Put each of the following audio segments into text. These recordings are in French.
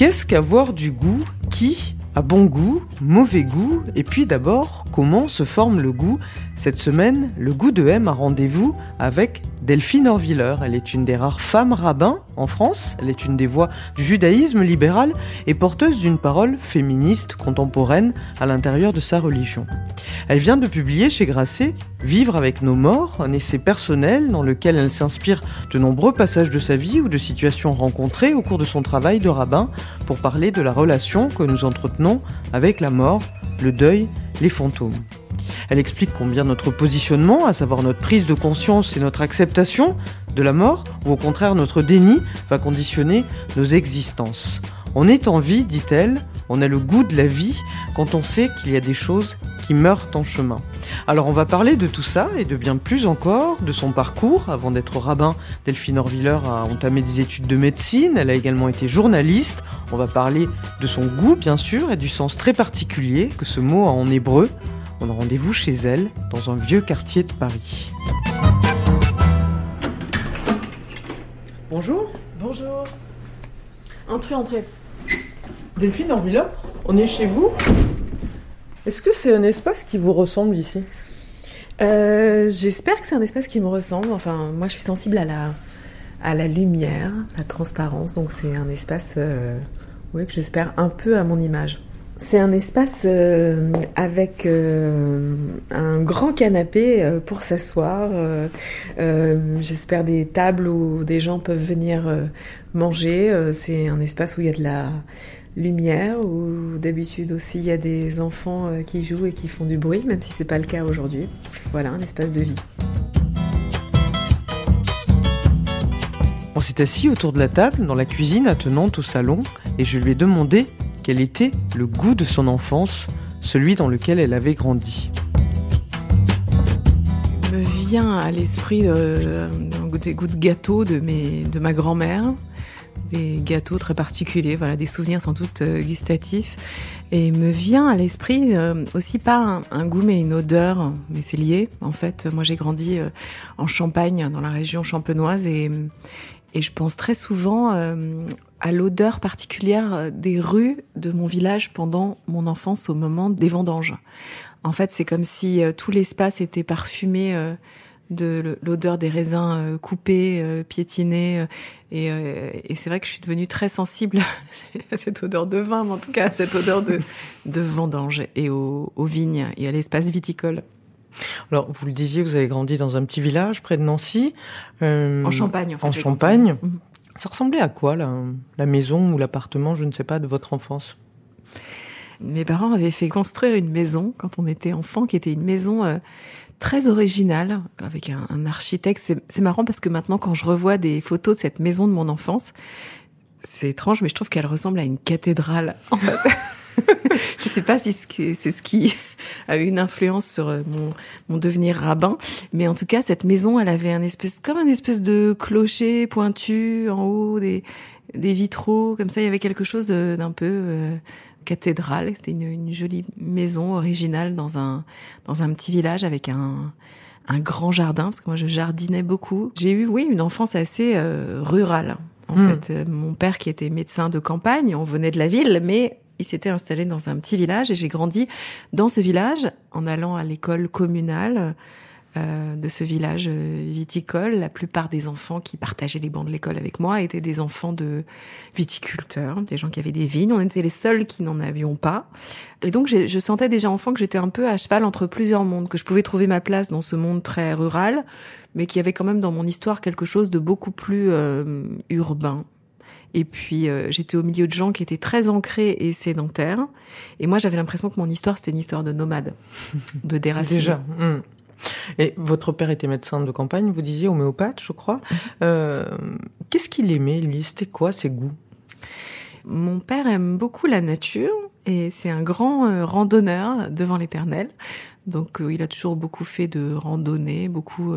Qu'est-ce qu'avoir du goût Qui a bon goût, mauvais goût Et puis d'abord, comment se forme le goût Cette semaine, le goût de M a rendez-vous avec Delphine Orviller. Elle est une des rares femmes rabbins en France. Elle est une des voix du judaïsme libéral et porteuse d'une parole féministe contemporaine à l'intérieur de sa religion. Elle vient de publier chez Grasset Vivre avec nos morts, un essai personnel dans lequel elle s'inspire de nombreux passages de sa vie ou de situations rencontrées au cours de son travail de rabbin pour parler de la relation que nous entretenons avec la mort, le deuil, les fantômes. Elle explique combien notre positionnement, à savoir notre prise de conscience et notre acceptation de la mort, ou au contraire notre déni, va conditionner nos existences. On est en vie, dit-elle, on a le goût de la vie quand on sait qu'il y a des choses qui meurent en chemin. Alors on va parler de tout ça et de bien plus encore, de son parcours. Avant d'être rabbin, Delphine Orviller a entamé des études de médecine, elle a également été journaliste. On va parler de son goût bien sûr et du sens très particulier que ce mot a en hébreu. On a rendez-vous chez elle dans un vieux quartier de Paris. Bonjour. Bonjour. Entrez, entrez. Delphine Orviller, on est chez vous. Est-ce que c'est un espace qui vous ressemble ici? Euh, J'espère que c'est un espace qui me ressemble. Enfin, moi, je suis sensible à la, à la lumière, la transparence. Donc, c'est un espace euh, oui, que j'espère un peu à mon image. C'est un espace euh, avec euh, un grand canapé euh, pour s'asseoir. J'espère des tables où des gens peuvent venir manger. C'est un espace où il y a de la lumière, où d'habitude aussi il y a des enfants qui jouent et qui font du bruit, même si c'est pas le cas aujourd'hui. Voilà, un espace de vie. On s'est assis autour de la table dans la cuisine attenante au salon et je lui ai demandé quel était le goût de son enfance, celui dans lequel elle avait grandi. me vient à l'esprit euh, des goûts de gâteaux de, mes, de ma grand-mère, des gâteaux très particuliers, voilà, des souvenirs sans doute euh, gustatifs. Et me vient à l'esprit euh, aussi pas un, goût mais une odeur, mais c'est lié. En fait, moi j'ai grandi euh, en Champagne, dans la région champenoise, et, et je pense très souvent à l'odeur particulière euh, des rues de mon village pendant mon enfance au moment des vendanges. En fait, c'est comme si euh, tout l'espace était parfumé euh, de l'odeur des raisins coupés, piétinés. et et c'est vrai que je suis devenue très sensible à cette odeur de vin, mais en tout cas à cette odeur de, de vendange et aux, aux vignes et à l'espace viticole. Alors, vous le disiez, vous avez grandi dans un petit village près de Nancy. euh, En Champagne, en fait. En Champagne. grandi. Ça ressemblait à quoi, la, maison ou l'appartement, je ne sais pas, de votre enfance? Mes parents avaient fait construire une maison quand on était enfant, qui était une maison euh, très originale, avec un, un architecte. C'est marrant parce que maintenant, quand je revois des photos de cette maison de mon enfance, c'est étrange, mais je trouve qu'elle ressemble à une cathédrale. En fait. je sais pas si c'est ce qui a eu une influence sur euh, mon, mon devenir rabbin, mais en tout cas, cette maison, elle avait un espèce, comme un espèce de clocher pointu en haut, des, des vitraux, comme ça, il y avait quelque chose d'un peu euh, cathédrale. C'était une, une jolie maison originale dans un dans un petit village avec un un grand jardin parce que moi je jardinais beaucoup. J'ai eu oui une enfance assez euh, rurale. En Hmm. fait, Euh, mon père qui était médecin de campagne, on venait de la ville, mais il s'était installé dans un petit village et j'ai grandi dans ce village en allant à l'école communale euh, de ce village euh, viticole. La plupart des enfants qui partageaient les bancs de l'école avec moi étaient des enfants de viticulteurs, des gens qui avaient des vignes. On était les seuls qui n'en avions pas. Et donc, je sentais déjà enfant que j'étais un peu à cheval entre plusieurs mondes, que je pouvais trouver ma place dans ce monde très rural, mais qui avait quand même dans mon histoire quelque chose de beaucoup plus euh, urbain. Et puis euh, j'étais au milieu de gens qui étaient très ancrés et sédentaires. Et moi j'avais l'impression que mon histoire c'était une histoire de nomade, de déraciné. Déjà. hmm. Et votre père était médecin de campagne, vous disiez homéopathe, je crois. Euh, Qu'est-ce qu'il aimait, lui? C'était quoi ses goûts? Mon père aime beaucoup la nature et c'est un grand euh, randonneur devant l'éternel. Donc euh, il a toujours beaucoup fait de randonnées, beaucoup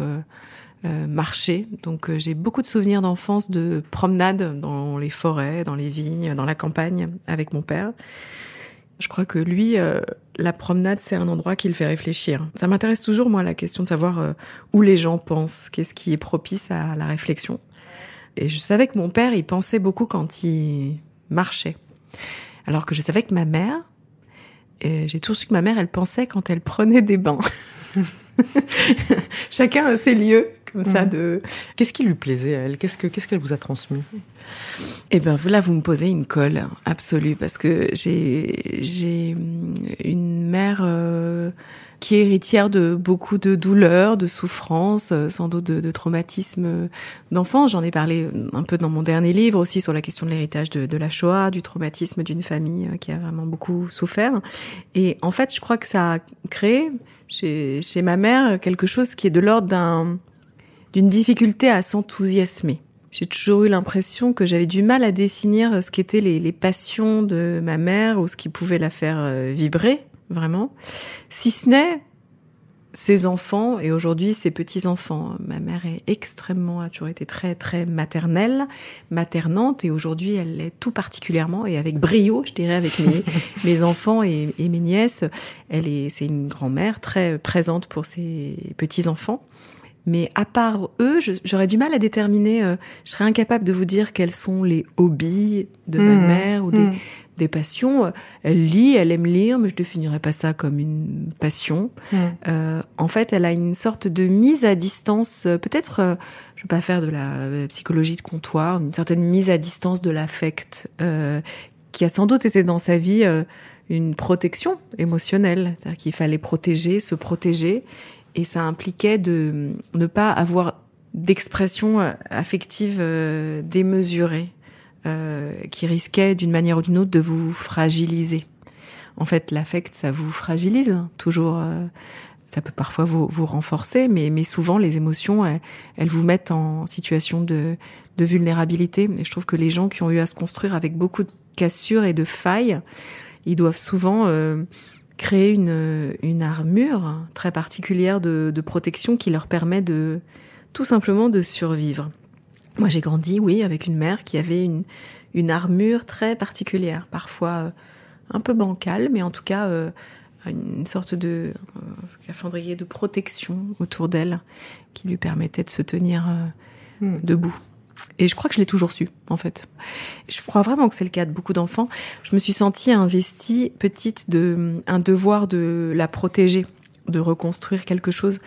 euh, marché. Donc j'ai beaucoup de souvenirs d'enfance de promenades dans les forêts, dans les vignes, dans la campagne avec mon père. Je crois que lui, la promenade, c'est un endroit qui le fait réfléchir. Ça m'intéresse toujours, moi, la question de savoir où les gens pensent, qu'est-ce qui est propice à la réflexion. Et je savais que mon père, il pensait beaucoup quand il marchait. Alors que je savais que ma mère, j'ai toujours su que ma mère, elle pensait quand elle prenait des bains. Chacun a ses lieux comme ça mm. de. Qu'est-ce qui lui plaisait à elle? Qu'est-ce que qu'est-ce qu'elle vous a transmis? Eh bien, là, vous me posez une colle absolue parce que j'ai j'ai une mère euh, qui est héritière de beaucoup de douleurs, de souffrances, euh, sans doute de, de traumatismes d'enfance. J'en ai parlé un peu dans mon dernier livre aussi sur la question de l'héritage de, de, la Shoah, du traumatisme d'une famille euh, qui a vraiment beaucoup souffert. Et en fait, je crois que ça a créé chez, chez ma mère quelque chose qui est de l'ordre d'un, d'une difficulté à s'enthousiasmer. J'ai toujours eu l'impression que j'avais du mal à définir ce qu'étaient les, les passions de ma mère ou ce qui pouvait la faire euh, vibrer vraiment. Si ce n'est ses enfants et aujourd'hui ses petits-enfants. Ma mère est extrêmement, a toujours été très très maternelle, maternante et aujourd'hui elle l'est tout particulièrement et avec brio, je dirais, avec mes, mes enfants et, mes nièces. Elle est, c'est une grand-mère très présente pour ses petits-enfants. Mais à part eux, j'aurais du mal à déterminer, euh, je serais incapable de vous dire quels sont les hobbies de ma mmh. mère ou des, mmh des passions. Elle lit, elle aime lire, mais je définirais pas ça comme une passion. Mm. Euh, en fait, elle a une sorte de mise à distance, euh, peut-être, euh, je vais pas faire de la psychologie de comptoir, une certaine mise à distance de l'affect, qui a sans doute été dans sa vie une protection émotionnelle, c'est-à-dire qu'il fallait protéger, se protéger, et ça impliquait de ne pas avoir d'expression affective démesurée. Euh, qui risquait d'une manière ou d'une autre de vous fragiliser. En fait, l'affect, ça vous fragilise toujours. Euh, ça peut parfois vous, vous renforcer, mais, mais souvent les émotions, elles, vous mettent en situation de, de vulnérabilité. Et je trouve que les gens qui ont eu à se construire avec beaucoup de cassures et de failles, ils doivent souvent euh, créer une, une armure très particulière de, de protection qui leur permet de tout simplement de survivre. Moi, j'ai grandi, oui, avec une mère qui avait une, une armure très particulière, parfois euh, un peu bancale, mais en tout cas euh, une sorte de euh, de protection autour d'elle qui lui permettait de se tenir euh, hmm. debout. Et je crois que je l'ai toujours su, en fait. Je crois vraiment que c'est le cas de beaucoup d'enfants. Je me suis sentie investie, petite, de un devoir de la protéger de reconstruire quelque chose.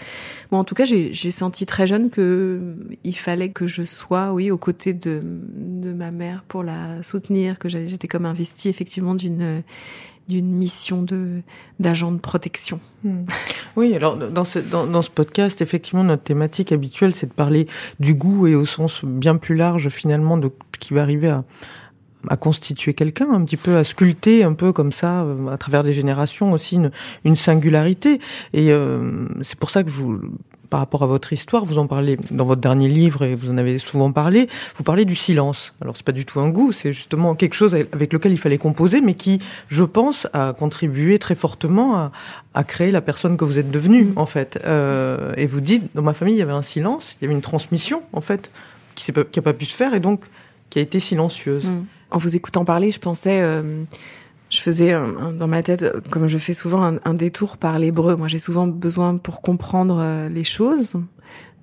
Bon, en tout cas, j'ai senti très jeune que il fallait que je sois, oui, aux côtés de, de ma mère pour la soutenir, que j'étais comme investie effectivement d'une d'une mission de d'agent de protection. Hmm. Oui, alors dans ce dans, dans, ce podcast, effectivement, notre thématique habituelle, c'est de parler du goût et au sens bien plus large finalement de qui va arriver à à constituer quelqu'un, un petit peu à sculpter un peu comme ça, euh, à travers des générations aussi une, une singularité. Et euh, c'est pour ça que vous, par rapport à votre histoire, vous en parlez dans votre dernier livre et vous en avez souvent parlé. Vous parlez du silence. Alors c'est pas du tout un goût, c'est justement quelque chose avec lequel il fallait composer, mais qui, je pense, a contribué très fortement à, à créer la personne que vous êtes devenue mmh. en fait. Euh, et vous dites, dans ma famille, il y avait un silence, il y avait une transmission en fait qui n'a pas, pas pu se faire et donc qui a été silencieuse. Mmh en vous écoutant parler, je pensais, euh, je faisais euh, dans ma tête, comme je fais souvent, un, détour par l'hébreu. Moi, j'ai souvent besoin pour comprendre euh, les choses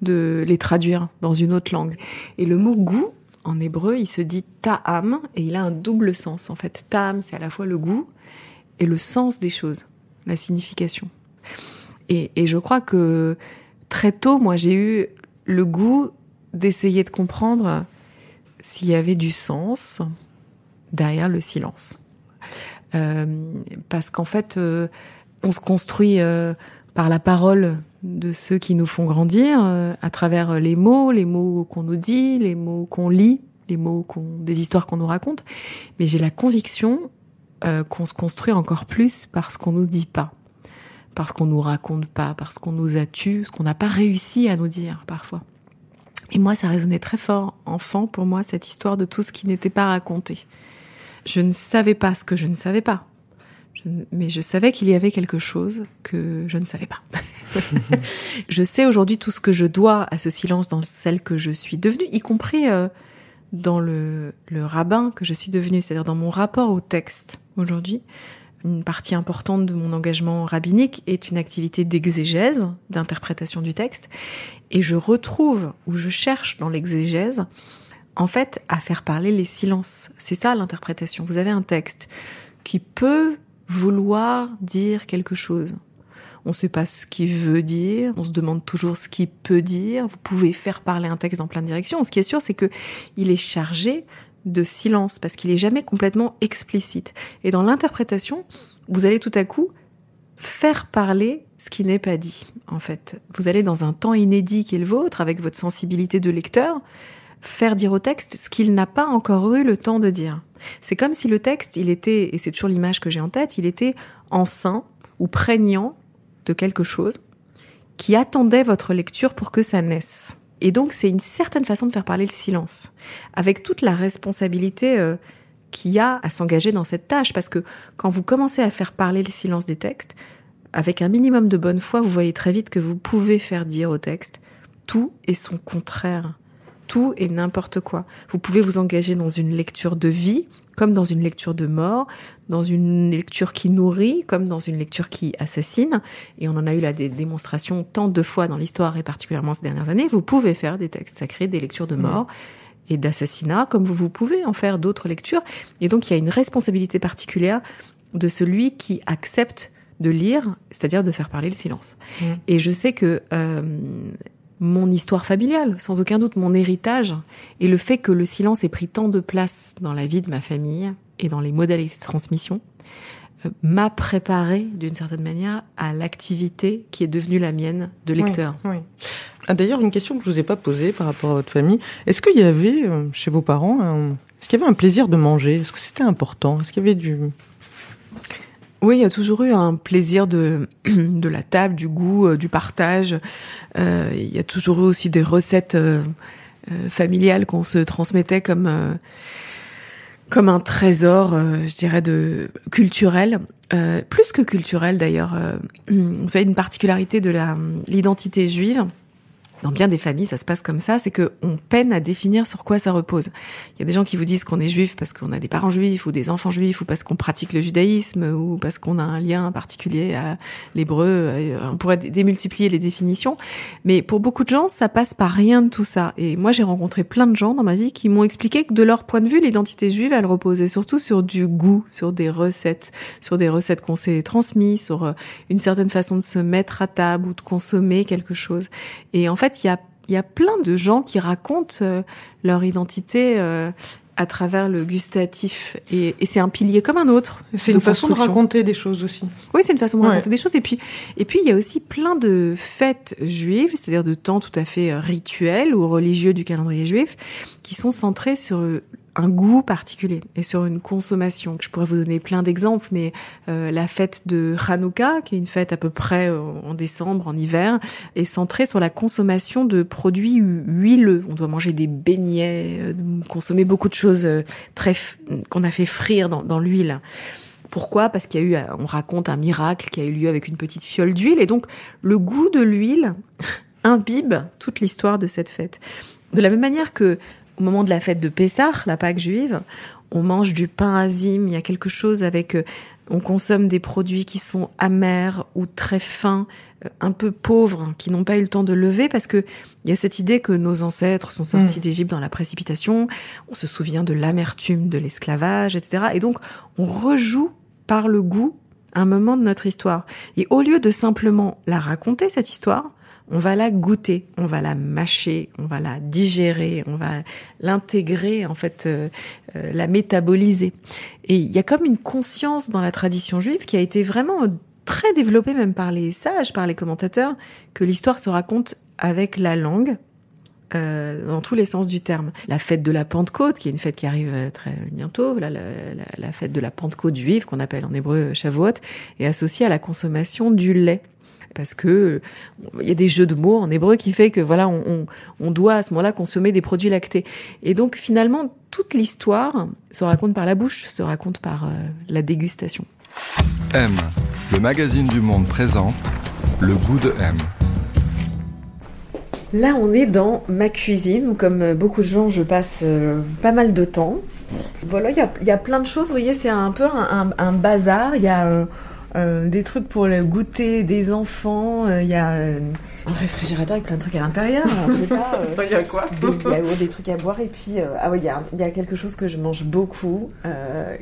de les traduire dans une autre langue. Et le mot goût en hébreu, il se dit ta'am et il a un double sens. En fait, ta'am, c'est à la fois le goût et le sens des choses, la signification. Et je crois que très tôt, moi, j'ai eu le goût d'essayer de comprendre s'il y avait du sens, derrière le silence. Euh, parce qu'en fait, euh, on se construit euh, par la parole de ceux qui nous font grandir, à travers les mots, les mots qu'on nous dit, les mots qu'on lit, les mots qu'on, des histoires qu'on nous raconte. Mais j'ai la conviction qu'on se construit encore plus parce qu'on nous dit pas, parce qu'on nous raconte pas, parce qu'on nous a tué, ce qu'on n'a pas réussi à nous dire parfois. Et moi, ça résonnait très fort, enfant, pour moi, cette histoire de tout ce qui n'était pas raconté. Je ne savais pas ce que je ne savais pas. mais je savais qu'il y avait quelque chose que je ne savais pas. je sais aujourd'hui tout ce que je dois à ce silence dans celle que je suis devenue, y compris euh, dans le, le rabbin que je suis devenue, c'est-à-dire dans mon rapport au texte aujourd'hui. Une partie importante de mon engagement rabbinique est une activité d'exégèse, d'interprétation du texte, et je retrouve ou je cherche dans l'exégèse en fait à faire parler les silences. C'est ça l'interprétation. Vous avez un texte qui peut vouloir dire quelque chose. On ne sait pas ce qu'il veut dire, on se demande toujours ce qu'il peut dire. Vous pouvez faire parler un texte dans plein de directions. Ce qui est sûr, c'est que il est chargé de silence parce qu'il est jamais complètement explicite. Et dans l'interprétation, vous allez tout à coup faire parler ce qui n'est pas dit. En fait, vous allez dans un temps inédit qui est le vôtre, avec votre sensibilité de lecteur, faire dire au texte ce qu'il n'a pas encore eu le temps de dire. C'est comme si le texte, il était, et c'est toujours l'image que j'ai en tête, il était enceint ou prégnant de quelque chose qui attendait votre lecture pour que ça naisse. Et donc c'est une certaine façon de faire parler le silence, avec toute la responsabilité euh, qu'il y a à s'engager dans cette tâche, parce que quand vous commencez à faire parler le silence des textes, avec un minimum de bonne foi, vous voyez très vite que vous pouvez faire dire au texte tout et son contraire tout et n'importe quoi. Vous pouvez vous engager dans une lecture de vie, comme dans une lecture de mort, dans une lecture qui nourrit, comme dans une lecture qui assassine. Et on en a eu la démonstration tant de fois dans l'histoire et particulièrement ces dernières années. Vous pouvez faire des textes sacrés, des lectures de mort. Et d'assassinat, comme vous, vous pouvez en faire d'autres lectures. Et donc, il y a une responsabilité particulière de celui qui accepte de lire, c'est-à-dire de faire parler le silence. Et je sais que euh, mon histoire familiale, sans aucun doute mon héritage, et le fait que le silence ait pris tant de place dans la vie de ma famille et dans les modalités de transmission, euh, m'a préparé d'une certaine manière à l'activité qui est devenue la mienne de lecteur. Oui, ah, D'ailleurs, une question que je vous ai pas posée par rapport à votre famille. Est-ce qu'il y avait euh, chez vos parents, est-ce qu'il y avait un plaisir de manger? Est-ce que c'était important? Est-ce qu'il y avait du oui, il y a toujours eu un plaisir de, de la table, du goût, euh, du partage. Euh, il y a toujours eu aussi des recettes euh, familiales qu'on se transmettait comme comme un trésor, je dirais, de culturel, plus que culturel d'ailleurs. vous savez, une particularité de l'identité juive, dans bien des familles, ça se passe comme ça, c'est que on peine à définir sur quoi ça repose. Il y a des gens qui vous disent qu'on est juif parce qu'on a des parents juifs ou des enfants juifs ou parce qu'on pratique le judaïsme ou parce qu'on a un lien particulier à l'hébreu. On pourrait démultiplier les définitions, mais pour beaucoup de gens, ça passe par rien de tout ça. Et moi, j'ai rencontré plein de gens dans ma vie qui m'ont expliqué que de leur point de vue, l'identité juive, elle reposait surtout sur du goût, sur des recettes, sur des recettes qu'on s'est transmises, sur euh, une certaine façon de se mettre à table ou de consommer quelque chose. Et en fait, il y a, y a plein de gens qui racontent euh, leur identité euh, à travers le gustatif. Et, et c'est un pilier comme un autre. C'est une façon de raconter des choses aussi. Oui, c'est une façon de raconter des choses. Et puis, et puis, il y a aussi plein de fêtes juives, c'est-à-dire de temps tout à fait euh, rituels ou religieux du calendrier juif, qui sont centrés sur un goût particulier et sur une consommation. Je pourrais vous donner plein d'exemples, mais euh, la fête de Hanouka, qui est une fête à peu près euh, en décembre, en hiver, est centrée sur la consommation de produits huileux. On doit manger des beignets, euh, consommer beaucoup de choses très qu'on a fait frire dans, dans l'huile. Pourquoi? Parce qu'il y a eu, on raconte un miracle qui a eu lieu avec une petite fiole d'huile, et donc le goût de l'huile imbibe toute l'histoire de cette fête. De la même manière que au moment de la fête de Pessah, la Pâque juive, on mange du pain azim, il y a quelque chose avec euh, on consomme des produits qui sont amers ou très fins, euh, un peu pauvres, qui n'ont pas eu le temps de lever parce que il y a cette idée que nos ancêtres sont sortis mm. d'Égypte dans la précipitation, on se souvient de l'amertume de l'esclavage, etc. Et donc on rejoue par le goût un moment de notre histoire. Et au lieu de simplement la raconter, cette histoire, on va la goûter, on va la mâcher, on va la digérer, on va l'intégrer, en fait, euh, euh, la métaboliser. Et il y a comme une conscience dans la tradition juive qui a été vraiment très développée même par les sages, par les commentateurs, que l'histoire se raconte avec la langue, euh, dans tous les sens du terme. La fête de la Pentecôte, qui est une fête qui arrive euh, très bientôt, la, la, la fête de la Pentecôte juive, qu'on appelle en hébreu Shavuot, est associée à la consommation du lait parce que il y a des jeux de mots en hébreu qui fait que voilà on, on, on doit à ce moment-là consommer des produits lactés et donc finalement toute l'histoire se raconte par la bouche se raconte par euh, la dégustation M le magazine du monde présente le goût de M Là, on est dans ma cuisine où, comme beaucoup de gens, je passe euh, pas mal de temps. Voilà, il y a, y a, plein de choses. Vous voyez, c'est un peu un, un, un bazar. Il y a euh, euh, des trucs pour le goûter des enfants. Il y a un réfrigérateur avec plein de trucs à l'intérieur. Je sais pas. Il y a quoi des, Il y a des trucs à boire. Et puis, ah oui, il y a, y a quelque chose que je mange beaucoup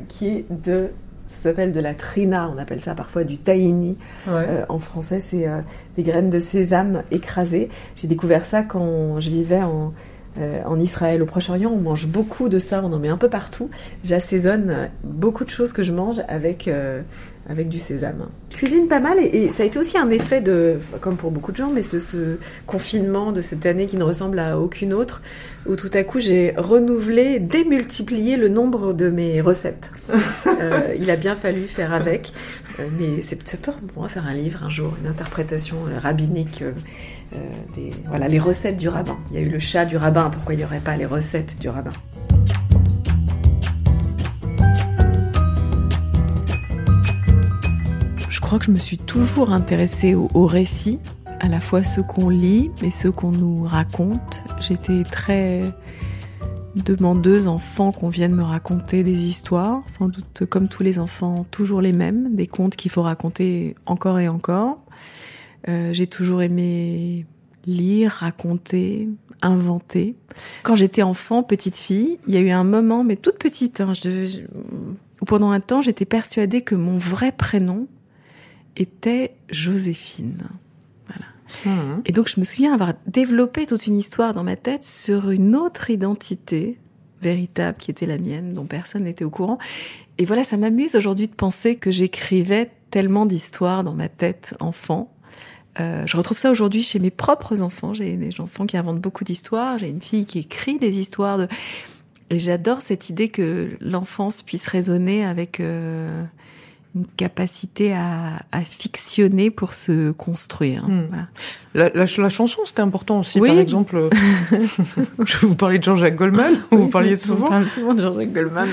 qui est de ça s'appelle de la trina, on appelle ça parfois du tahini. Ouais. Euh, en français, c'est euh, des graines de sésame écrasées. J'ai découvert ça quand je vivais en, euh, en Israël, au Proche-Orient. On mange beaucoup de ça, on en met un peu partout. J'assaisonne beaucoup de choses que je mange avec avec du sésame. Je cuisine pas mal et, et, ça a été aussi un effet de, comme pour beaucoup de gens, mais ce, ce, confinement de cette année qui ne ressemble à aucune autre, où tout à coup j'ai renouvelé, démultiplié le nombre de mes recettes. euh, il a bien fallu faire avec, euh, mais c'est peut-être on va faire un livre un jour, une interprétation euh, rabbinique. Euh, des, voilà, les recettes du rabbin. Il y a eu le chat du rabbin, pourquoi il n'y aurait pas les recettes du rabbin? Crois que je me suis toujours intéressée au, au récit, à la fois ceux qu'on lit, mais ceux qu'on nous raconte. J'étais très demandeuse enfant qu'on vienne me raconter des histoires, sans doute comme tous les enfants, toujours les mêmes, des contes qu'il faut raconter encore et encore. Euh, J'ai toujours aimé lire, raconter, inventer. Quand j'étais enfant, petite fille, il y a eu un moment, mais toute petite, hein, je devais, pendant un temps, j'étais persuadée que mon vrai prénom était Joséphine. Voilà. Mmh. Et donc je me souviens avoir développé toute une histoire dans ma tête sur une autre identité véritable qui était la mienne, dont personne n'était au courant. Et voilà, ça m'amuse aujourd'hui de penser que j'écrivais tellement d'histoires dans ma tête enfant. Euh, je retrouve ça aujourd'hui chez mes propres enfants. J'ai des enfants qui inventent beaucoup d'histoires. J'ai une fille qui écrit des histoires de. Et j'adore cette idée que l'enfance puisse résonner avec euh, une capacité à, à, fictionner pour se construire. Mmh. Voilà. La, la, la, chanson, c'était important aussi. Oui. Par exemple, je vous parlais de Jean-Jacques Goldman. Vous parliez souvent. On parle souvent de Jean-Jacques Goldman.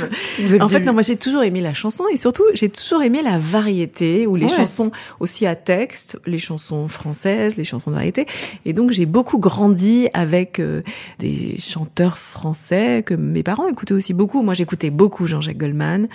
en fait, non, moi j'ai toujours aimé la chanson et surtout j'ai toujours aimé la variété ou les ouais. chansons aussi à texte, les chansons françaises, les chansons de variété. Et donc j'ai beaucoup grandi avec euh, des chanteurs français que mes parents écoutaient aussi beaucoup. Moi j'écoutais beaucoup Jean-Jacques Goldman.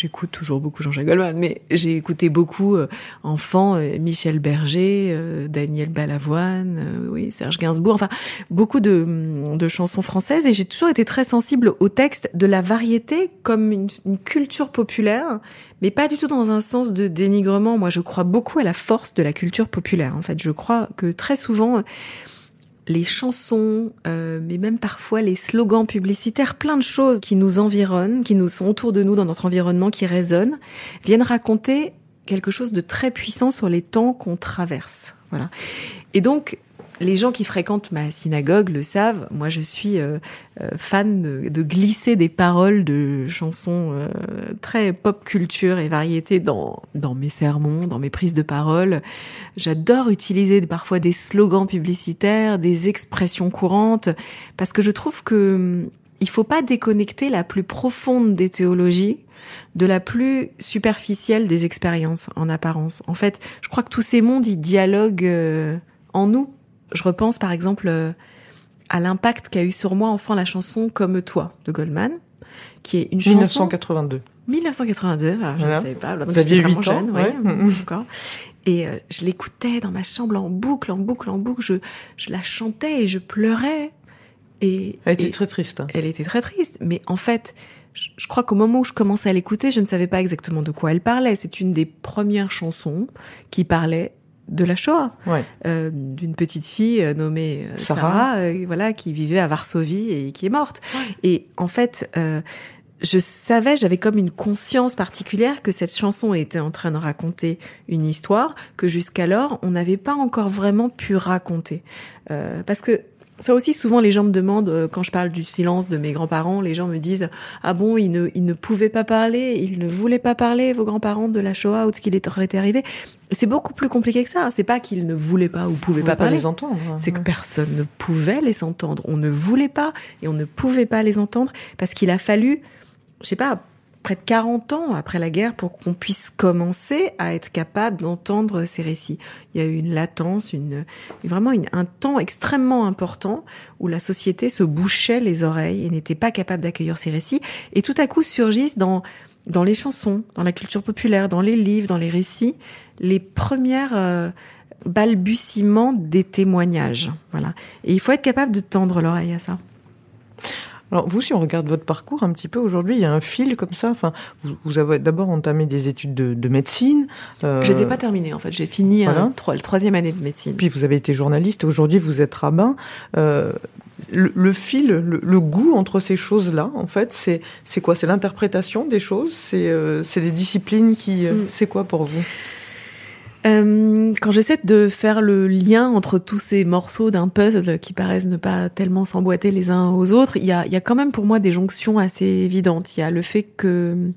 J'écoute toujours beaucoup Jean-Jacques Goldman, mais j'ai écouté beaucoup euh, enfant euh, Michel Berger, euh, Daniel Balavoine, euh, oui Serge Gainsbourg, enfin beaucoup de, de chansons françaises et j'ai toujours été très sensible au texte de la variété comme une, une, culture populaire, mais pas du tout dans un sens de dénigrement. Moi, je crois beaucoup à la force de la culture populaire. En fait, je crois que très souvent les chansons, euh, mais même parfois les slogans publicitaires, plein de choses qui nous environnent, qui nous sont autour de nous dans notre environnement, qui résonnent, viennent raconter quelque chose de très puissant sur les temps qu'on traverse. Voilà. Et donc, les gens qui fréquentent ma synagogue le savent. Moi, je suis euh, euh, fan de, de, glisser des paroles de chansons euh, très pop culture et variété dans dans mes sermons, dans mes prises de parole. J'adore utiliser parfois des slogans publicitaires, des expressions courantes, parce que je trouve que hum, il faut pas déconnecter la plus profonde des théologies de la plus superficielle des expériences en apparence. En fait, je crois que tous ces mondes, ils dialoguent euh, en nous je repense par exemple euh, à l'impact qu'a eu sur moi enfant la chanson Comme toi de Goldman, qui est une chanson 1982. 1982, alors je voilà. ne savais pas. Vous aviez 8 ans, jeune, ouais. ouais. encore. Et euh, je l'écoutais dans ma chambre en boucle, en boucle, en boucle. Je, je la chantais et je pleurais. Et, elle était et très triste. Hein. Elle était très triste. Mais en fait, je, je crois qu'au moment où je commençais à l'écouter, je ne savais pas exactement de quoi elle parlait. C'est une des premières chansons qui parlait de la Shoah, ouais. euh, d'une petite fille euh, nommée Sarah, Sarah euh, voilà, qui vivait à Varsovie et qui est morte. Ouais. Et en fait, euh, je savais, j'avais comme une conscience particulière que cette chanson était en train de raconter une histoire que jusqu'alors on n'avait pas encore vraiment pu raconter, parce que Ça aussi, souvent, les gens me demandent, euh, quand je parle du silence de mes grands-parents, les gens me disent Ah bon, ils ne, ils ne pouvaient pas parler, ils ne voulaient pas parler, vos grands-parents, de la Shoah ou de ce qui leur était arrivé. C'est beaucoup plus compliqué que ça. C'est pas qu'ils ne voulaient pas ou pouvaient pas, parler. les entendre. hein. C'est que personne ne pouvait les entendre. On ne voulait pas et on ne pouvait pas les entendre parce qu'il a fallu, je sais pas, près de 40 ans après la guerre pour qu'on puisse commencer à être capable d'entendre ces récits. Il y a eu une latence, une, vraiment un temps extrêmement important où la société se bouchait les oreilles et n'était pas capable d'accueillir ces récits. Et tout à coup surgissent dans, dans les chansons, dans la culture populaire, dans les livres, dans les récits, les premières euh, balbutiements des témoignages. Voilà. Et il faut être capable de tendre l'oreille à ça. Alors vous, si on regarde votre parcours un petit peu aujourd'hui, il y a un fil comme ça. Enfin, vous, vous avez d'abord entamé des études de, de médecine. euh, Je ai pas terminés en fait. J'ai fini voilà. un, trois, le troisième année de médecine. Puis vous avez été journaliste. Aujourd'hui, vous êtes rabbin. Euh, le, le fil, le, le goût entre ces choses-là, en fait, c'est c'est quoi? C'est l'interprétation des choses? C'est euh, c'est des disciplines qui. euh, Mm. C'est quoi pour vous? Euh, quand j'essaie de faire le lien entre tous ces morceaux d'un puzzle qui paraissent ne pas tellement s'emboîter les uns aux autres, il y a, y a quand même pour moi des jonctions assez évidentes. Il y a le fait que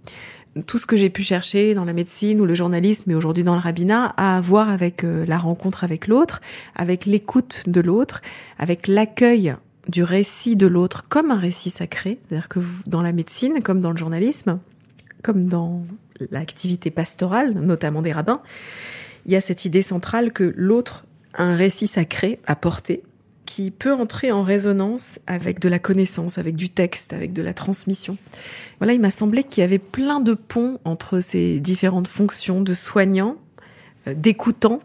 tout ce que j'ai pu chercher dans la médecine ou le journalisme et aujourd'hui dans le rabbinat a à voir avec euh, la rencontre avec l'autre, avec l'écoute de l'autre, avec l'accueil du récit de l'autre comme un récit sacré. C'est-à-dire que dans la médecine, comme dans le journalisme, comme dans l'activité pastorale, notamment des rabbins, il y a cette idée centrale que l'autre a un récit sacré à porter qui peut entrer en résonance avec de la connaissance, avec du texte, avec de la transmission. Voilà, il m'a semblé qu'il y avait plein de ponts entre ces différentes fonctions de soignant, euh, d'écoutant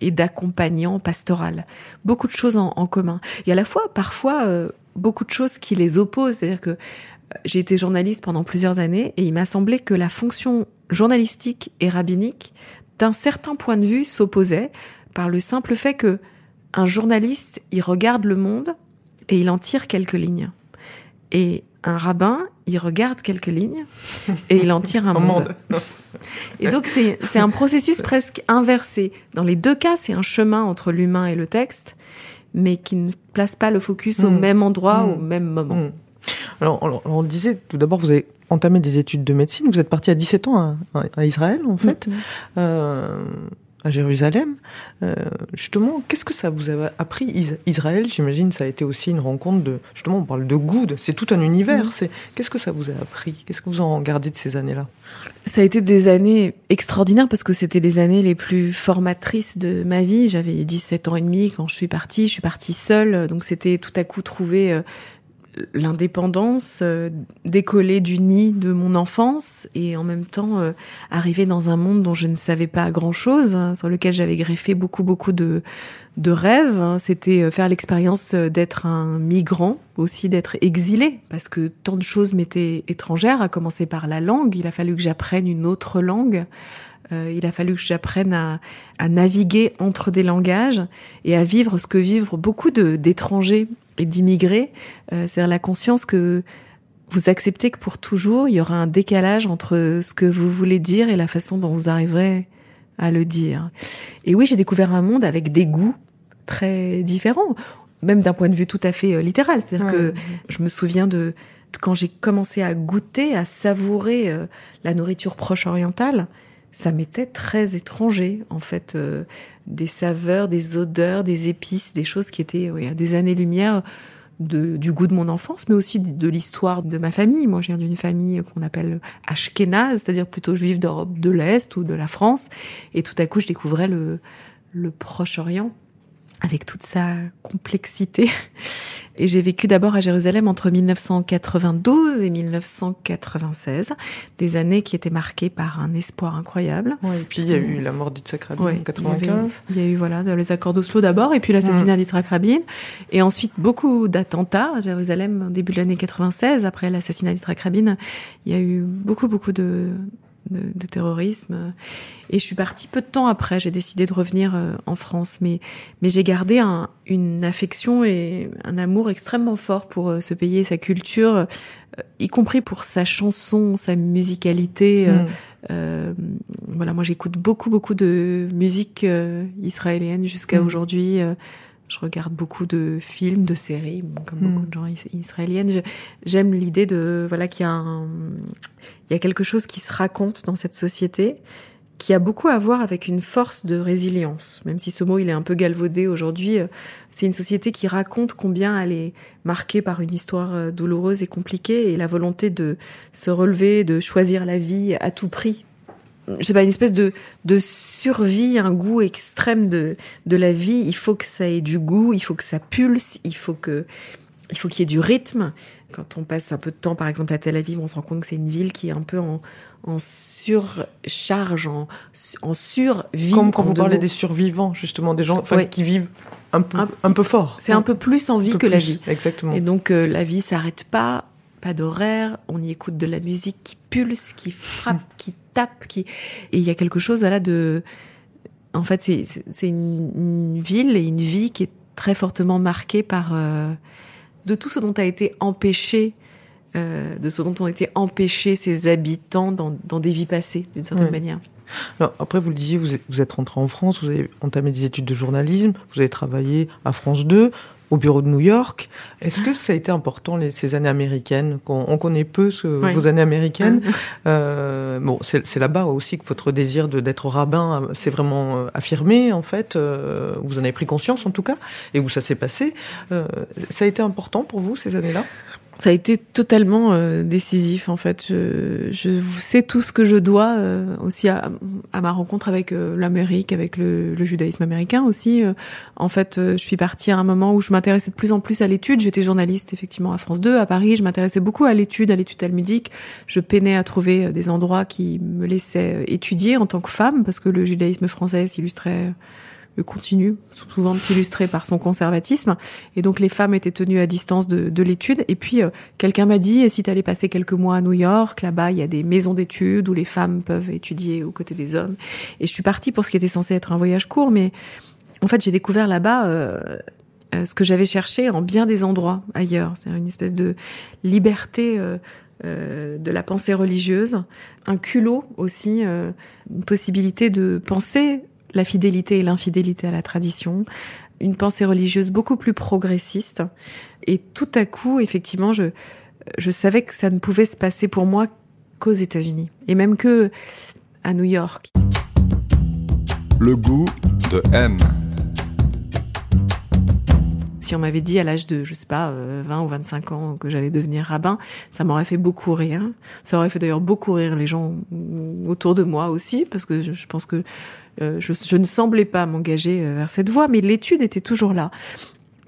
et d'accompagnant pastoral. Beaucoup de choses en, en commun. Et à la fois, parfois, euh, beaucoup de choses qui les opposent. C'est-à-dire que euh, j'ai été journaliste pendant plusieurs années et il m'a semblé que la fonction journalistique et rabbinique, d'un certain point de vue, s'opposait par le simple fait que un journaliste, il regarde le monde et il en tire quelques lignes. Et un rabbin, il regarde quelques lignes et il en tire un monde. Et donc c'est un processus presque inversé. Dans les deux cas, c'est un chemin entre l'humain et le texte, mais qui ne place pas le focus au Mm. même endroit, Mm. au même moment. Mm. Alors, alors, on le disait, tout d'abord, vous avez entamé des études de médecine. Vous êtes parti à 17 ans à, à Israël, en fait, Mm. euh, à Jérusalem. Euh, justement, qu'est-ce que ça vous a appris Is- Israël, j'imagine, ça a été aussi une rencontre de. Justement, on parle de good, c'est tout un univers. Mm. C'est Qu'est-ce que ça vous a appris? Qu'est-ce que vous en gardez de ces années-là? Ça a été des années extraordinaires parce que c'était les années les plus formatrices de ma vie. J'avais 17 ans et demi quand je suis partie. Je suis partie seule. Donc c'était tout à coup trouver euh, l'indépendance, euh, décoller du nid de mon enfance et en même temps euh, arriver dans un monde dont je ne savais pas grand-chose, hein, sur lequel j'avais greffé beaucoup, beaucoup de, de rêves. hein. C'était euh, faire l'expérience euh, d'être un migrant, aussi d'être exilé, parce que tant de choses m'étaient étrangères, à commencer par la langue. Il a fallu que j'apprenne une autre langue. Euh, il a fallu que j'apprenne à, à naviguer entre des langages et à vivre ce que vivent beaucoup d'étrangers et d'immigrés. Euh, C'est-à-dire la conscience que vous acceptez que pour toujours, il y aura un décalage entre ce que vous voulez dire et la façon dont vous arriverez à le dire. Et oui, j'ai découvert un monde avec des goûts très différents, même d'un point de vue tout à fait euh, littéral. C'est-à-dire que je me souviens de, de quand j'ai commencé à goûter, à savourer euh, la nourriture proche orientale, ça m'était très étranger, en fait, euh, des saveurs, des odeurs, des épices, des choses qui étaient oui, à des années-lumière du goût de mon enfance, mais aussi de l'histoire de ma famille. Moi, je viens d'une famille qu'on appelle ashkénaze, c'est-à-dire plutôt juive d'Europe de l'Est ou de la France. Et tout à coup, je découvrais le, le Proche-Orient avec toute sa complexité. Et j'ai vécu d'abord à Jérusalem entre 1992 et 1996, des années qui étaient marquées par un espoir incroyable. Ouais, Et puis, il y a eu la mort d'Yitzhak Rabin Ouais, en il y 95. avait- Il y, a eu voilà les accords d'Oslo d'abord, et puis l'assassinat d'Yitzhak Rabin, et ensuite beaucoup d'attentats à Jérusalem au début de l'année 96. Après l'assassinat d'Yitzhak Rabin, il y a eu beaucoup beaucoup de, de, de terrorisme. Et je suis partie peu de temps après. J'ai décidé de revenir euh, en France, mais mais j'ai gardé un, une affection et un amour extrêmement fort pour euh, ce pays et sa culture, euh, y compris pour sa chanson, sa musicalité. euh, Mm. euh, voilà, moi j'écoute beaucoup beaucoup de musique israélienne jusqu'à Mhm. aujourd'hui. Je regarde beaucoup de films, de séries, bon, comme Mm. beaucoup de gens is- israéliennes. J'aime l'idée de voilà qu'il y a un, il y a quelque chose qui se raconte dans cette société qui a beaucoup à voir avec une force de résilience. Même si ce mot il est un peu galvaudé aujourd'hui, euh, c'est une société qui raconte combien elle est marquée par une histoire euh, douloureuse et compliquée et la volonté de se relever, de choisir la vie à tout prix. Je sais pas, une espèce de, de survie, un goût extrême de, de la vie. Il faut que ça ait du goût, il faut que ça pulse, il faut que, il faut qu'il y ait du rythme. Quand on passe un peu de temps, par exemple, à Tel Aviv, on se rend compte que c'est une ville qui est un peu en, en surcharge, en, en survie. Comme quand vous parlez mots. des survivants, justement, des gens qui vivent un peu, Un- un, peu fort. C'est un peu plus en vie que la vie. Exactement. Et donc euh, la vie s'arrête pas, pas d'horaire, on y écoute de la musique qui pulse, qui frappe, qui tape, qui et il y a quelque chose là de en fait c'est c'est- c'est une, une ville et une vie qui est très fortement marquée par euh, de tout ce dont a été empêché euh, de ce dont ont été empêchés ses habitants dans, dans des vies passées d'une certaine Ouais. manière. Alors, après, vous le disiez, vous êtes, vous êtes rentré en France, vous avez entamé des études de journalisme, vous avez travaillé à France 2, au bureau de New York. Est-ce que ça a été important, les, ces années américaines? Qu'on, On connaît peu ce- vos années américaines. Euh, bon, c'est, là-bas aussi que votre désir de, d'être rabbin euh, s'est vraiment euh, affirmé, en fait. Euh, vous en avez pris conscience, en tout cas, et où ça s'est passé. Euh, ça a été important pour vous, ces années-là? Ça a été totalement euh, décisif en fait. Je, je sais tout ce que je dois euh, aussi à, à ma rencontre avec euh, l'Amérique, avec le, le judaïsme américain aussi. Euh, en fait, euh, je suis partie à un moment où je m'intéressais de plus en plus à l'étude. J'étais journaliste effectivement à France 2 à Paris. Je m'intéressais beaucoup à l'étude, à l'étude talmudique. Je peinais à trouver euh, des endroits qui me laissaient étudier en tant que femme parce que le judaïsme français s'illustrait continue souvent de s'illustrer par son conservatisme. Et donc les femmes étaient tenues à distance de, de l'étude. Et puis euh, quelqu'un m'a dit, si tu allais passer quelques mois à New York, là-bas il y a des maisons d'études où les femmes peuvent étudier aux côtés des hommes. Et je suis partie pour ce qui était censé être un voyage court, mais en fait j'ai découvert là-bas euh, euh, ce que j'avais cherché en bien des endroits ailleurs. C'est une espèce de liberté. euh, euh, de la pensée religieuse, un culot aussi, euh, une possibilité de penser la fidélité et l'infidélité à la tradition, une pensée religieuse beaucoup plus progressiste. Et tout à coup, effectivement, je, je savais que ça ne pouvait se passer pour moi qu'aux États-Unis. Et même que à New York. Le goût de M. Si on m'avait dit à l'âge de, je sais pas, euh, 20 ou 25 ans que j'allais devenir rabbin, ça m'aurait fait beaucoup rire. Ça aurait fait d'ailleurs beaucoup rire les gens autour de moi aussi, parce que je, pense que euh, je, je ne semblais pas m'engager euh, vers cette voie, mais l'étude était toujours là.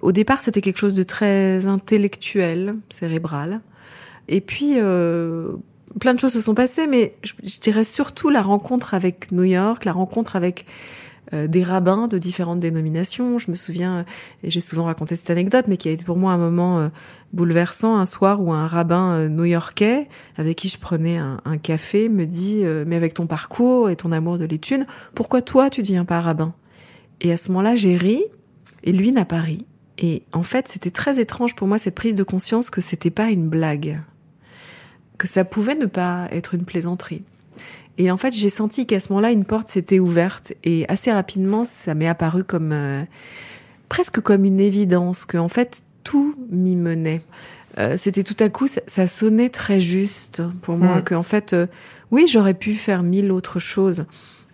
Au départ, c'était quelque chose de très intellectuel, cérébral. Et puis, euh, plein de choses se sont passées, mais je, dirais surtout la rencontre avec New York, la rencontre avec euh, des rabbins de différentes dénominations. Je me souviens, et j'ai souvent raconté cette anecdote, mais qui a été pour moi un moment euh, bouleversant, un soir où un rabbin euh, new-yorkais, avec qui je prenais un, café, me dit, euh, mais avec ton parcours et ton amour de l'étude, pourquoi toi tu deviens pas rabbin? Et à ce moment-là, j'ai ri, et lui n'a pas ri. Et en fait, c'était très étrange pour moi cette prise de conscience que c'était pas une blague, que ça pouvait ne pas être une plaisanterie. Et en fait, j'ai senti qu'à ce moment-là, une porte s'était ouverte et assez rapidement, ça m'est apparu comme euh, presque comme une évidence que en fait tout m'y menait. Euh, C'était tout à coup, ça, ça, sonnait très juste pour moi Mm. que en fait, euh, oui, j'aurais pu faire mille autres choses,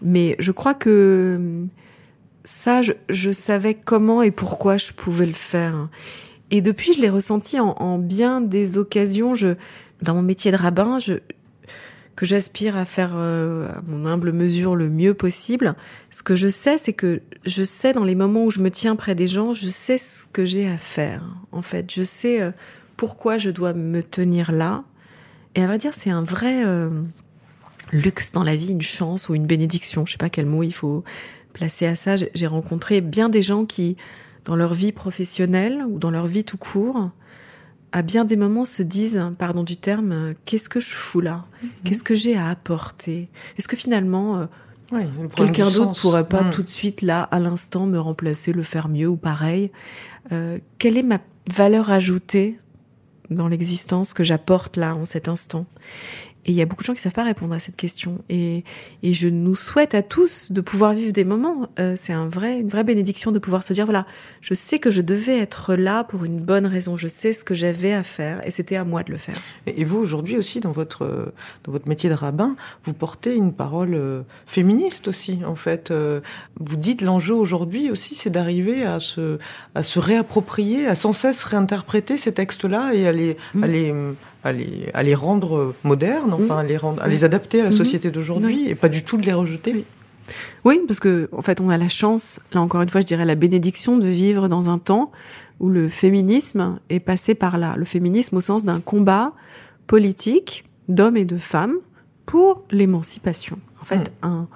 mais je crois que ça, je, je savais comment et pourquoi je pouvais le faire. Et depuis, je l'ai ressenti en, en bien des occasions. Je, dans mon métier de rabbin, je, que j'aspire à faire euh, à mon humble mesure le mieux possible. Ce que je sais, c'est que je sais dans les moments où je me tiens près des gens, je sais ce que j'ai à faire. En fait, je sais euh, pourquoi je dois me tenir là. Et à vrai dire, c'est un vrai euh, luxe dans la vie, une chance ou une bénédiction. Je sais pas quel mot il faut placer à ça. J'ai rencontré bien des gens qui, dans leur vie professionnelle ou dans leur vie tout court, à bien des moments se disent, pardon du terme, qu'est-ce que je fous là? Mhm. Qu'est-ce que j'ai à apporter? Est-ce que finalement, euh, Ouais, quelqu'un d'autre pourrait pas Mmh. tout de suite, là, à l'instant, me remplacer, le faire mieux ou pareil? Euh, Quelle est ma valeur ajoutée dans l'existence que j'apporte là, en cet instant? Et il y a beaucoup de gens qui savent pas répondre à cette question. Et, et je nous souhaite à tous de pouvoir vivre des moments. Euh, c'est un vrai, une vraie bénédiction de pouvoir se dire voilà, je sais que je devais être là pour une bonne raison. Je sais ce que j'avais à faire et c'était à moi de le faire. Et vous aujourd'hui aussi dans votre dans votre métier de rabbin, vous portez une parole euh, féministe aussi en fait. Euh, vous dites l'enjeu aujourd'hui aussi, c'est d'arriver à se à se réapproprier, à sans cesse réinterpréter ces textes-là et à les Mm. à les à les, à les rendre modernes, enfin à les rendre, à les adapter à la Mhm. société d'aujourd'hui et pas du tout de les rejeter. Oui. Oui, parce que en fait, on a la chance, là encore une fois, je dirais la bénédiction de vivre dans un temps où le féminisme est passé par là. Le féminisme au sens d'un combat politique d'hommes et de femmes pour l'émancipation. En fait, un,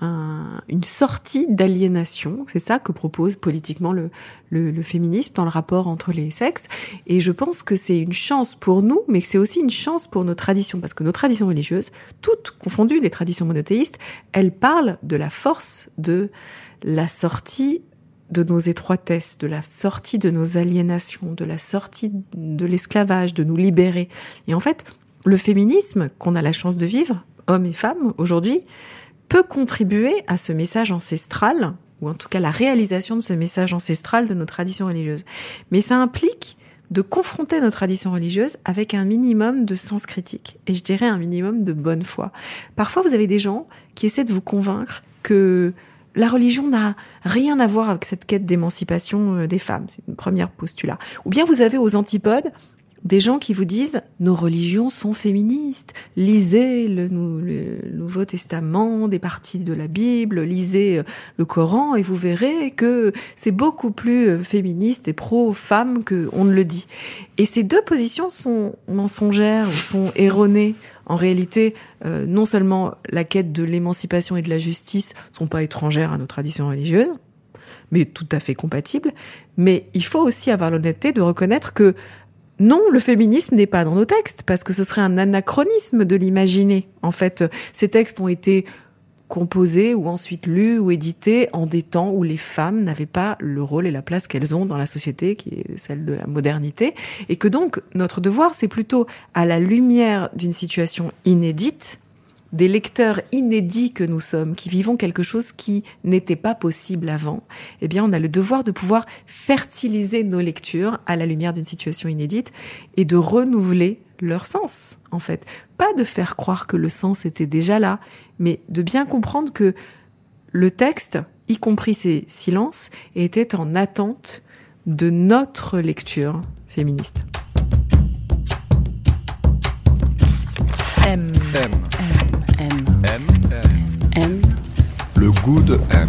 un- une sortie d'aliénation. C'est ça que propose politiquement le, le, le féminisme dans le rapport entre les sexes. Et je pense que c'est une chance pour nous, mais c'est aussi une chance pour nos traditions, parce que nos traditions religieuses, toutes confondues, les traditions monothéistes, elles parlent de la force de la sortie de nos étroitesses, de la sortie de nos aliénations, de la sortie de l'esclavage, de nous libérer. Et en fait, le féminisme qu'on a la chance de vivre, hommes et femmes, aujourd'hui, peut contribuer à ce message ancestral, ou en tout cas la réalisation de ce message ancestral de nos traditions religieuses. Mais ça implique de confronter nos traditions religieuses avec un minimum de sens critique, et je dirais un minimum de bonne foi. Parfois, vous avez des gens qui essaient de vous convaincre que la religion n'a rien à voir avec cette quête d'émancipation euh, des femmes. C'est une première postulat. Ou bien vous avez aux antipodes des gens qui vous disent nos religions sont féministes. Lisez le, Nou- le Nouveau Testament, des parties de la Bible, lisez euh, le Coran et vous verrez que c'est beaucoup plus euh, féministe et pro-femme que on ne le dit. Et ces deux positions sont mensongères sont erronées. En réalité, euh, non seulement la quête de l'émancipation et de la justice sont pas étrangères à nos traditions religieuses, mais tout à fait compatibles. Mais il faut aussi avoir l'honnêteté de reconnaître que non, le féminisme n'est pas dans nos textes, parce que ce serait un anachronisme de l'imaginer. En fait, ces textes ont été composés ou ensuite lus ou édités en des temps où les femmes n'avaient pas le rôle et la place qu'elles ont dans la société, qui est celle de la modernité, et que donc notre devoir, c'est plutôt à la lumière d'une situation inédite, des lecteurs inédits que nous sommes, qui vivons quelque chose qui n'était pas possible avant, eh bien, on a le devoir de pouvoir fertiliser nos lectures à la lumière d'une situation inédite et de renouveler leur sens, en fait. Pas de faire croire que le sens était déjà là, mais de bien comprendre que le texte, y compris ses silences, était en attente de notre lecture féministe. M, M. M, M. M. M, Le goût de M.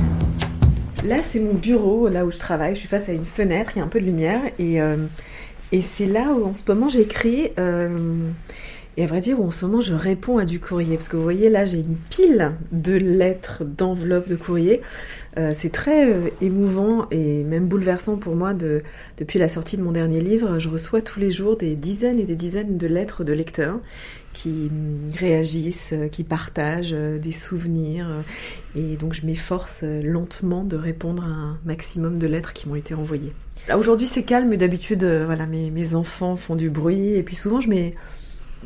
Là, c'est mon bureau, là où je travaille. Je suis face à une fenêtre, il y a un peu de lumière. Et, euh, et c'est là où, en ce moment, j'écris. euh, et à vrai dire, où en ce moment, je réponds à du courrier. Parce que vous voyez, là, j'ai une pile de lettres, d'enveloppes de courrier. Euh, c'est très euh, émouvant et même bouleversant pour moi de, depuis la sortie de mon dernier livre. Je reçois tous les jours des dizaines et des dizaines de lettres de lecteurs qui réagissent, euh, qui partagent euh, des souvenirs. Et donc je m'efforce euh, lentement de répondre à un maximum de lettres qui m'ont été envoyées. Aujourd'hui c'est calme, d'habitude voilà mes, mes enfants font du bruit et puis souvent je mets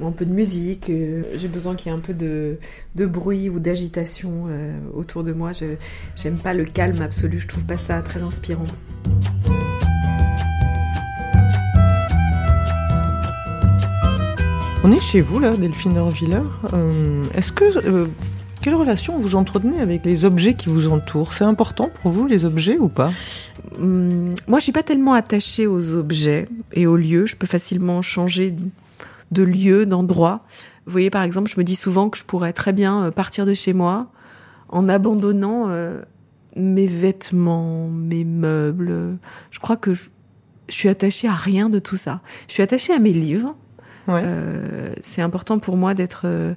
un peu de musique. J'ai besoin qu'il y ait un peu de, de bruit ou d'agitation autour de moi. Je j'aime pas le calme absolu. Je trouve pas ça très inspirant. On est chez vous là, Delphine Orviller. Euh, Est-ce que euh, quelle relation vous entretenez avec les objets qui vous entourent? C'est important pour vous les objets ou pas? Hum, moi, je suis pas tellement attachée aux objets et aux lieux. Je peux facilement changer de lieu, d'endroit. Vous voyez, par exemple, je me dis souvent que je pourrais très bien euh, partir de chez moi en abandonnant mes vêtements, mes meubles. Je crois que je, je suis attachée à rien de tout ça. Je suis attachée à mes livres. Euh, c'est important pour moi d'être euh,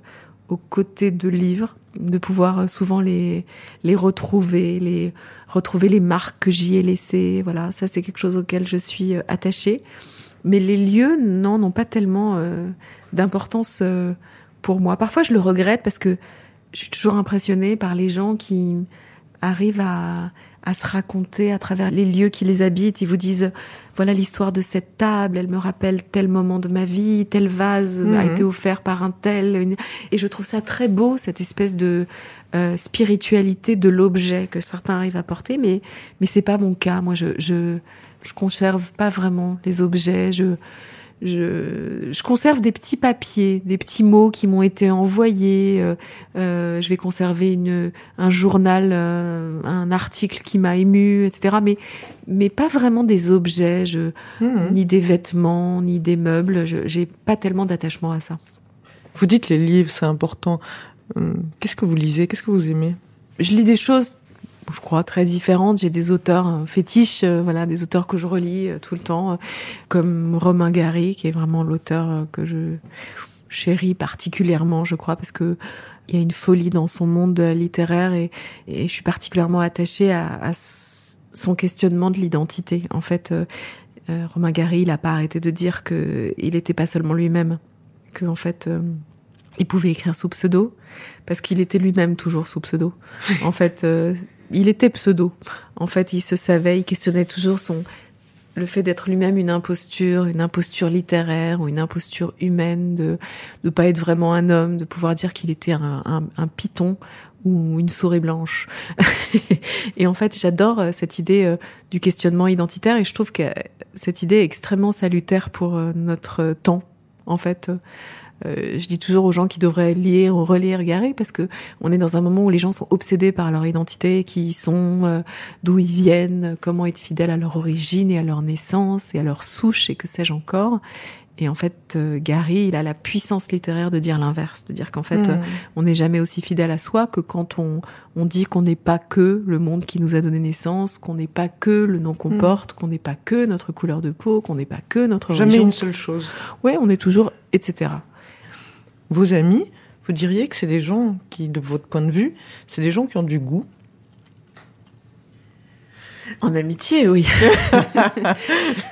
aux côtés de livres, de pouvoir euh, souvent les les retrouver, les retrouver les marques que j'y ai laissées. Voilà, ça c'est quelque chose auquel je suis attachée. Mais les lieux, non, n'ont pas tellement d'importance pour moi. Parfois, je le regrette parce que je suis toujours impressionnée par les gens qui arrivent à, à se raconter à travers les lieux qui les habitent. Ils vous disent, voilà l'histoire de cette table, elle me rappelle tel moment de ma vie, tel vase a Mhm. été offert par un tel. une- Et je trouve ça très beau, cette espèce de euh, spiritualité de l'objet que certains arrivent à porter, mais mais c'est pas mon cas. Moi, je je je conserve pas vraiment les objets. Je je, je conserve des petits papiers, des petits mots qui m'ont été envoyés. euh, euh, je vais conserver une, un journal, euh, un article qui m'a ému, etc. Mais, mais pas vraiment des objets, je, Mhm. ni des vêtements, ni des meubles. Je J'ai pas tellement d'attachement à ça. Vous dites les livres, c'est important. Hum, Qu'est-ce que vous lisez? Qu'est-ce que vous aimez? Je lis des choses, je crois, très différentes. J'ai des auteurs euh, fétiches, euh, voilà, des auteurs que je relis euh, tout le temps, comme Romain Gary, qui est vraiment l'auteur que je chéris particulièrement, je crois, parce que il y a une folie dans son monde littéraire et, et je suis particulièrement attachée à, son questionnement de l'identité. En fait, Romain Gary, il a pas arrêté de dire que il n'était pas seulement lui-même, que en fait, il pouvait écrire sous pseudo parce qu'il était lui-même toujours sous pseudo. En fait, il était pseudo. En fait, il se savait, il questionnait toujours son le fait d'être lui-même une imposture, une imposture littéraire ou une imposture humaine, de ne pas être vraiment un homme, de pouvoir dire qu'il était un, un, un python ou une souris blanche. et en fait, j'adore euh, cette idée euh, du questionnement identitaire et je trouve que cette idée est extrêmement salutaire pour euh, notre temps. En fait, je dis toujours aux gens qui devraient lire ou relire Gary parce que on est dans un moment où les gens sont obsédés par leur identité, qui ils sont, euh, d'où ils viennent, comment être fidèles à leur origine et à leur naissance et à leur souche et que sais-je encore. Et en fait, euh, Gary, il a la puissance littéraire de dire l'inverse, de dire qu'en fait, euh, Hum. on n'est jamais aussi fidèle à soi que quand on, on dit qu'on n'est pas que le monde qui nous a donné naissance, qu'on n'est pas que le nom qu'on Mm. porte, qu'on n'est pas que notre couleur de peau, qu'on n'est pas que notre Jamais religion. une seule chose. Ouais, on est toujours, etc. Vos amis, vous diriez que c'est des gens qui, de votre point de vue, c'est des gens qui ont du goût. En amitié, oui.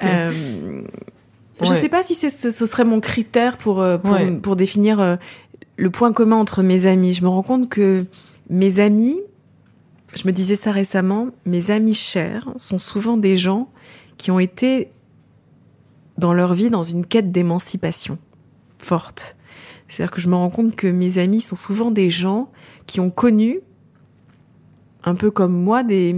Euh, Je Ouais. sais pas si ce, ce serait mon critère pour euh, pour, Ouais. pour définir euh, le point commun entre mes amis. Je me rends compte que mes amis, je me disais ça récemment, mes amis chers sont souvent des gens qui ont été dans leur vie dans une quête d'émancipation forte. C'est-à-dire que je me rends compte que mes amis sont souvent des gens qui ont connu, un peu comme moi, des,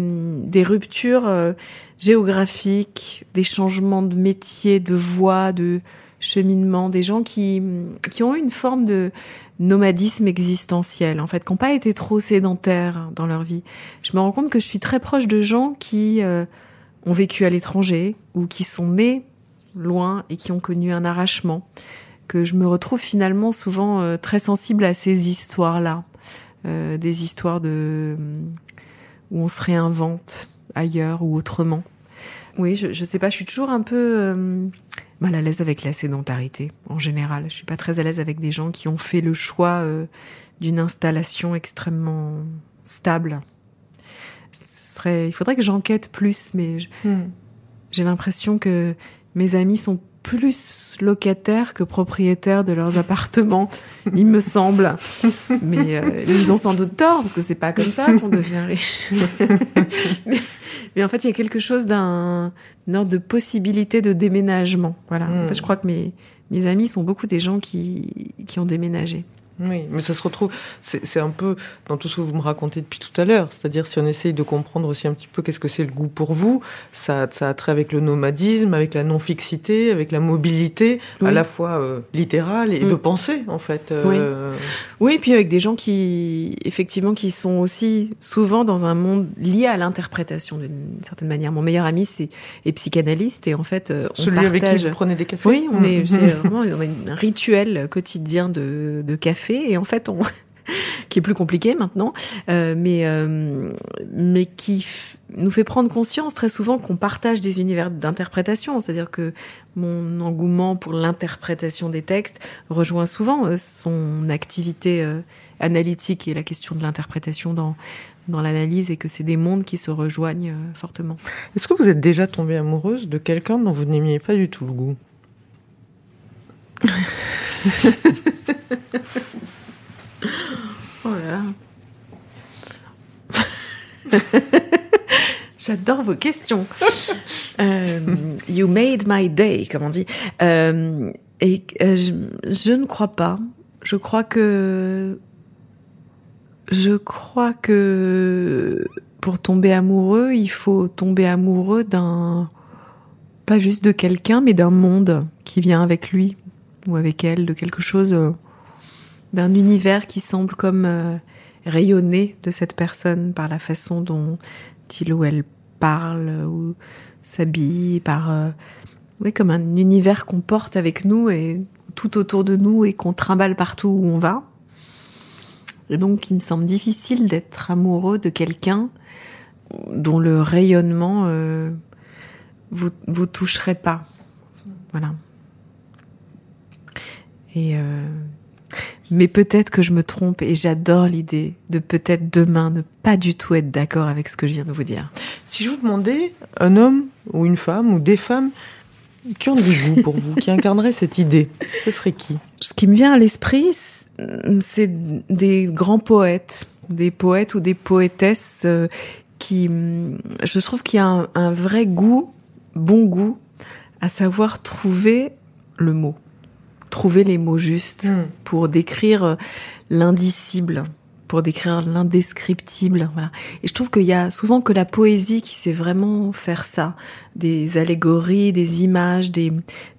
ruptures euh, géographiques, des changements de métier, de voie, de cheminement, des gens qui, qui ont eu une forme de nomadisme existentiel, en fait, qui n'ont pas été trop sédentaires dans leur vie. Je me rends compte que je suis très proche de gens qui euh, ont vécu à l'étranger ou qui sont nés loin et qui ont connu un arrachement, que je me retrouve finalement souvent euh, très sensible à ces histoires-là, euh, des histoires de où on se réinvente ailleurs ou autrement. Oui, je, je sais pas, je suis toujours un peu euh, mal à l'aise avec la sédentarité en général. Je suis pas très à l'aise avec des gens qui ont fait le choix euh, d'une installation extrêmement stable. Ce serait, il faudrait que j'enquête plus, mais Hum. j'ai l'impression que mes amis sont plus locataires que propriétaires de leurs appartements, il me semble. Mais euh, ils ont sans doute tort, parce que c'est pas comme ça qu'on devient riche. mais, mais en fait, il y a quelque chose d'un ordre de possibilité de déménagement. Voilà. En Mm. fait, je crois que mes, mes amis sont beaucoup des gens qui, qui ont déménagé. Oui, mais ça se retrouve, c'est un peu dans tout ce que vous me racontez depuis tout à l'heure. C'est-à-dire, si on essaye de comprendre aussi un petit peu qu'est-ce que c'est le goût pour vous, ça, ça a trait avec le nomadisme, avec la non-fixité, avec la mobilité, à Oui. la fois euh, littérale et Mm. de pensée, en fait. euh, Oui, et puis avec des gens qui, effectivement, qui sont aussi souvent dans un monde lié à l'interprétation d'une certaine manière. Mon meilleur ami c'est, est psychanalyste et en fait, euh, on Celui partage... avec qui vous prenez des cafés Oui, on est, Mm. c'est vraiment on a un rituel quotidien de, de café et en fait on qui est plus compliqué maintenant, euh, mais euh, mais qui nous fait prendre conscience très souvent qu'on partage des univers d'interprétation, c'est-à-dire que mon engouement pour l'interprétation des textes rejoint souvent euh, son activité euh, analytique et la question de l'interprétation dans dans l'analyse et que c'est des mondes qui se rejoignent fortement. Est-ce que vous êtes déjà tombée amoureuse de quelqu'un dont vous n'aimiez pas du tout le goût? Oh là là. J'adore vos questions. Euh, you made my day, comme on dit. Euh, et euh, je, je ne crois pas. Je crois que je crois que pour tomber amoureux, il faut tomber amoureux d'un pas juste de quelqu'un, mais d'un monde qui vient avec lui ou avec elle, de quelque chose, d'un univers qui semble comme euh, rayonner de cette personne par la façon dont il ou elle parle ou s'habille, par euh, oui, comme un univers qu'on porte avec nous et tout autour de nous et qu'on trimballe partout où on va. Et donc, il me semble difficile d'être amoureux de quelqu'un dont le rayonnement euh, vous toucherait pas. Voilà. Et euh, mais peut-être que je me trompe et j'adore l'idée de peut-être demain ne pas du tout être d'accord avec ce que je viens de vous dire. Si je vous demandais un homme ou une femme ou des femmes qui ont du goût pour vous, qui incarnerait cette idée, ce serait qui? Ce qui me vient à l'esprit, c'est des grands poètes, des poètes ou des poétesses euh, qui, je trouve qu'il y a un, un vrai goût, bon goût, à savoir trouver le mot trouver les mots justes Mm. pour décrire euh, l'indicible, pour décrire l'indescriptible. Voilà. Et je trouve qu'il y a souvent que la poésie qui sait vraiment faire ça, des allégories, des images, des,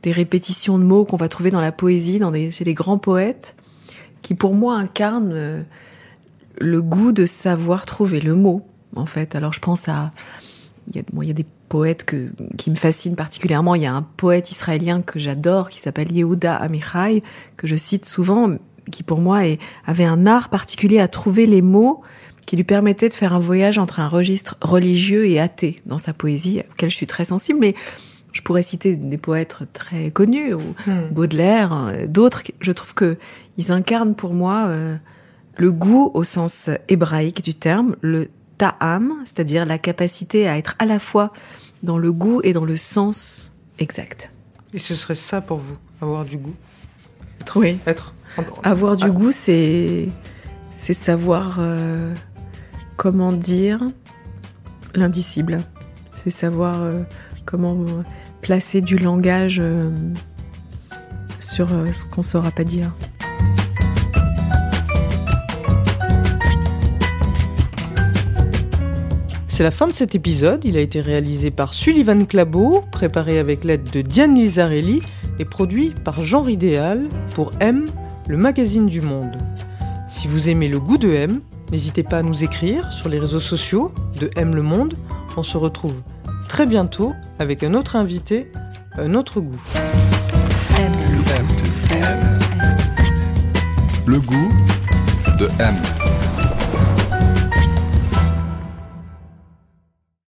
des répétitions de mots qu'on va trouver dans la poésie, dans des, chez les grands poètes, qui pour moi incarnent euh, le goût de savoir trouver le mot. En fait, alors je pense à il y a, bon, il y a des poètes que, qui me fascinent particulièrement. Il y a un poète israélien que j'adore qui s'appelle Yehuda Amichai, que je cite souvent, qui pour moi est, avait un art particulier à trouver les mots qui lui permettaient de faire un voyage entre un registre religieux et athée dans sa poésie, auquel je suis très sensible. Mais je pourrais citer des poètes très connus, ou Hmm. Baudelaire, euh, d'autres. Je trouve que ils incarnent pour moi euh, le goût au sens hébraïque du terme, le ta'am, c'est-à-dire la capacité à être à la fois dans le goût et dans le sens exact. Et ce serait ça pour vous, avoir du goût? Oui. Être? Avoir du Ah. goût, c'est c'est savoir euh, comment dire l'indicible. C'est savoir euh, comment placer du langage euh, sur ce qu'on saura pas dire. C'est la fin de cet épisode. Il a été réalisé par Sullivan Clabot, préparé avec l'aide de Diane Lizarelli et produit par Jean Idéal pour M, le magazine du monde. Si vous aimez le goût de M, n'hésitez pas à nous écrire sur les réseaux sociaux de M le monde. On se retrouve très bientôt avec un autre invité, un autre goût. Le goût de M.